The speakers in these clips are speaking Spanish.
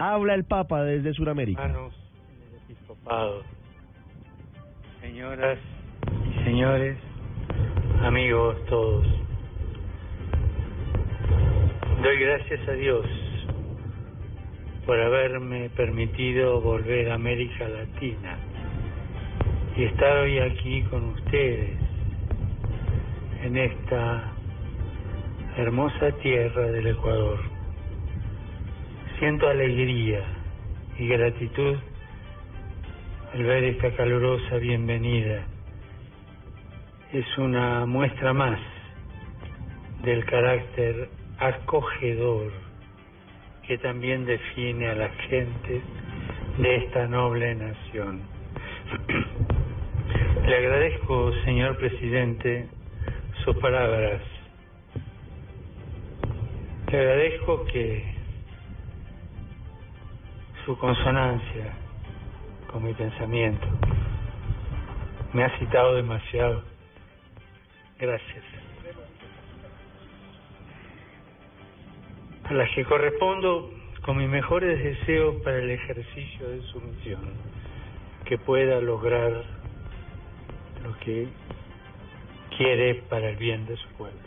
Habla el Papa desde Sudamérica. Hermanos en el episcopado, señoras y señores, amigos todos, doy gracias a Dios por haberme permitido volver a América Latina y estar hoy aquí con ustedes en esta hermosa tierra del Ecuador. Siento alegría y gratitud al ver esta calurosa bienvenida. Es una muestra más del carácter acogedor que también define a la gente de esta noble nación. Le agradezco, señor presidente, sus palabras. Le agradezco que su consonancia con mi pensamiento. Me ha citado demasiado. Gracias. A las que correspondo con mis mejores deseos para el ejercicio de su misión, que pueda lograr lo que quiere para el bien de su pueblo.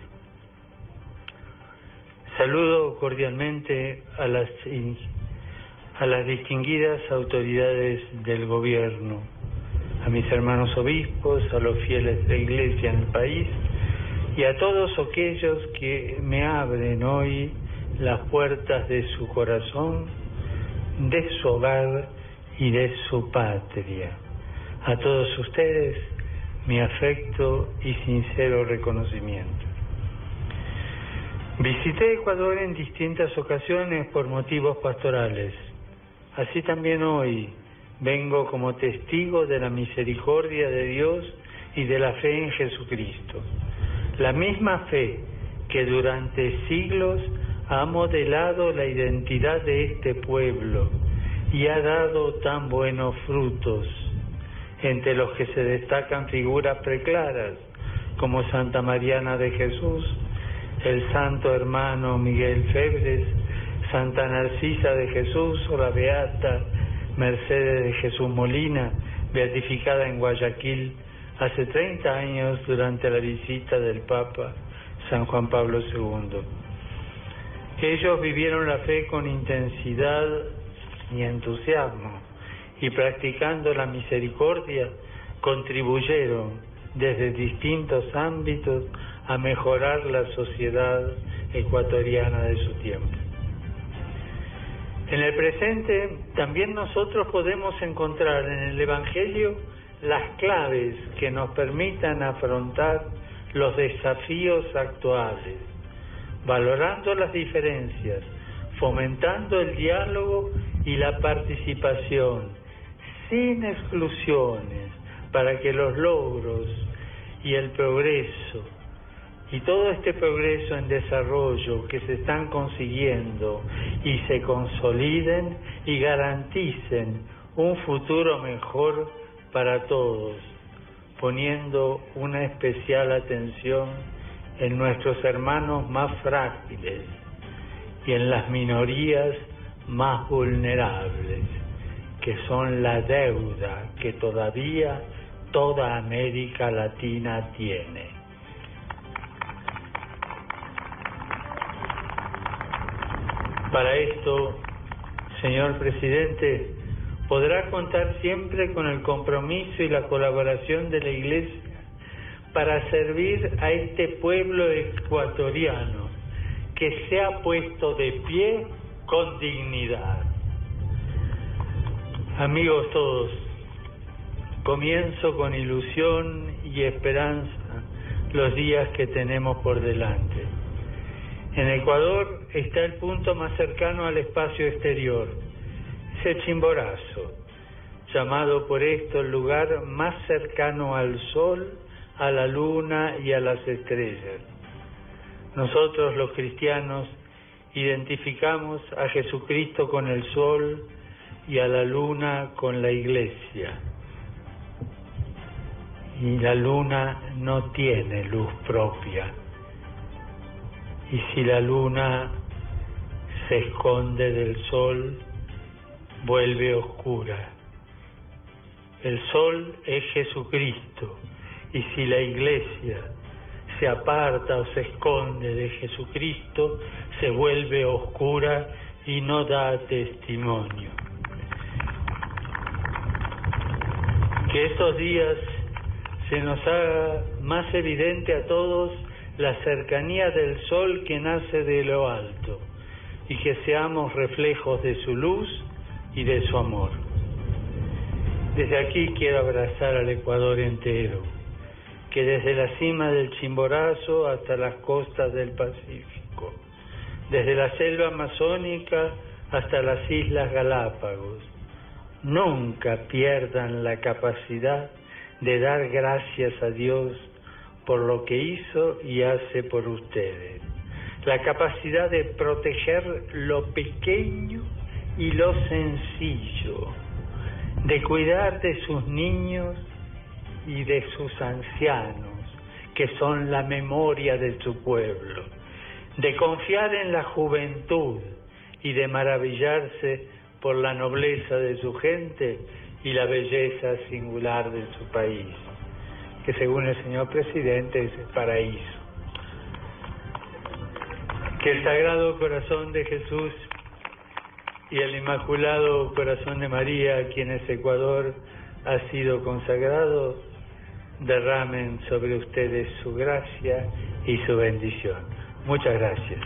Saludo cordialmente a las a las distinguidas autoridades del gobierno, a mis hermanos obispos, a los fieles de iglesia en el país y a todos aquellos que me abren hoy las puertas de su corazón, de su hogar y de su patria. A todos ustedes mi afecto y sincero reconocimiento. Visité Ecuador en distintas ocasiones por motivos pastorales. Así también hoy vengo como testigo de la misericordia de Dios y de la fe en Jesucristo. La misma fe que durante siglos ha modelado la identidad de este pueblo y ha dado tan buenos frutos, entre los que se destacan figuras preclaras como Santa Mariana de Jesús, el santo hermano Miguel Febres, Santa Narcisa de Jesús o la Beata Mercedes de Jesús Molina, beatificada en Guayaquil hace 30 años durante la visita del Papa San Juan Pablo II. Ellos vivieron la fe con intensidad y entusiasmo y practicando la misericordia contribuyeron desde distintos ámbitos a mejorar la sociedad ecuatoriana de su tiempo. En el presente también nosotros podemos encontrar en el Evangelio las claves que nos permitan afrontar los desafíos actuales, valorando las diferencias, fomentando el diálogo y la participación, sin exclusiones, para que los logros y el progreso y todo este progreso en desarrollo que se están consiguiendo y se consoliden y garanticen un futuro mejor para todos, poniendo una especial atención en nuestros hermanos más frágiles y en las minorías más vulnerables, que son la deuda que todavía toda América Latina tiene. Para esto, señor presidente, podrá contar siempre con el compromiso y la colaboración de la Iglesia para servir a este pueblo ecuatoriano que se ha puesto de pie con dignidad. Amigos todos, comienzo con ilusión y esperanza los días que tenemos por delante. En Ecuador está el punto más cercano al espacio exterior, Chimborazo, llamado por esto el lugar más cercano al Sol, a la Luna y a las estrellas. Nosotros los cristianos identificamos a Jesucristo con el Sol y a la Luna con la Iglesia. Y la Luna no tiene luz propia y si la luna se esconde del sol, vuelve oscura. El sol es Jesucristo y si la iglesia se aparta o se esconde de Jesucristo, se vuelve oscura y no da testimonio. Que estos días se nos haga más evidente a todos la cercanía del sol que nace de lo alto y que seamos reflejos de su luz y de su amor. Desde aquí quiero abrazar al Ecuador entero, que desde la cima del Chimborazo hasta las costas del Pacífico, desde la selva amazónica hasta las Islas Galápagos, nunca pierdan la capacidad de dar gracias a Dios por lo que hizo y hace por ustedes. La capacidad de proteger lo pequeño y lo sencillo, de cuidar de sus niños y de sus ancianos, que son la memoria de su pueblo, de confiar en la juventud y de maravillarse por la nobleza de su gente y la belleza singular de su país, que según el señor presidente es el paraíso. Que el Sagrado Corazón de Jesús y el Inmaculado Corazón de María, quienes Ecuador ha sido consagrado, derramen sobre ustedes su gracia y su bendición. Muchas gracias.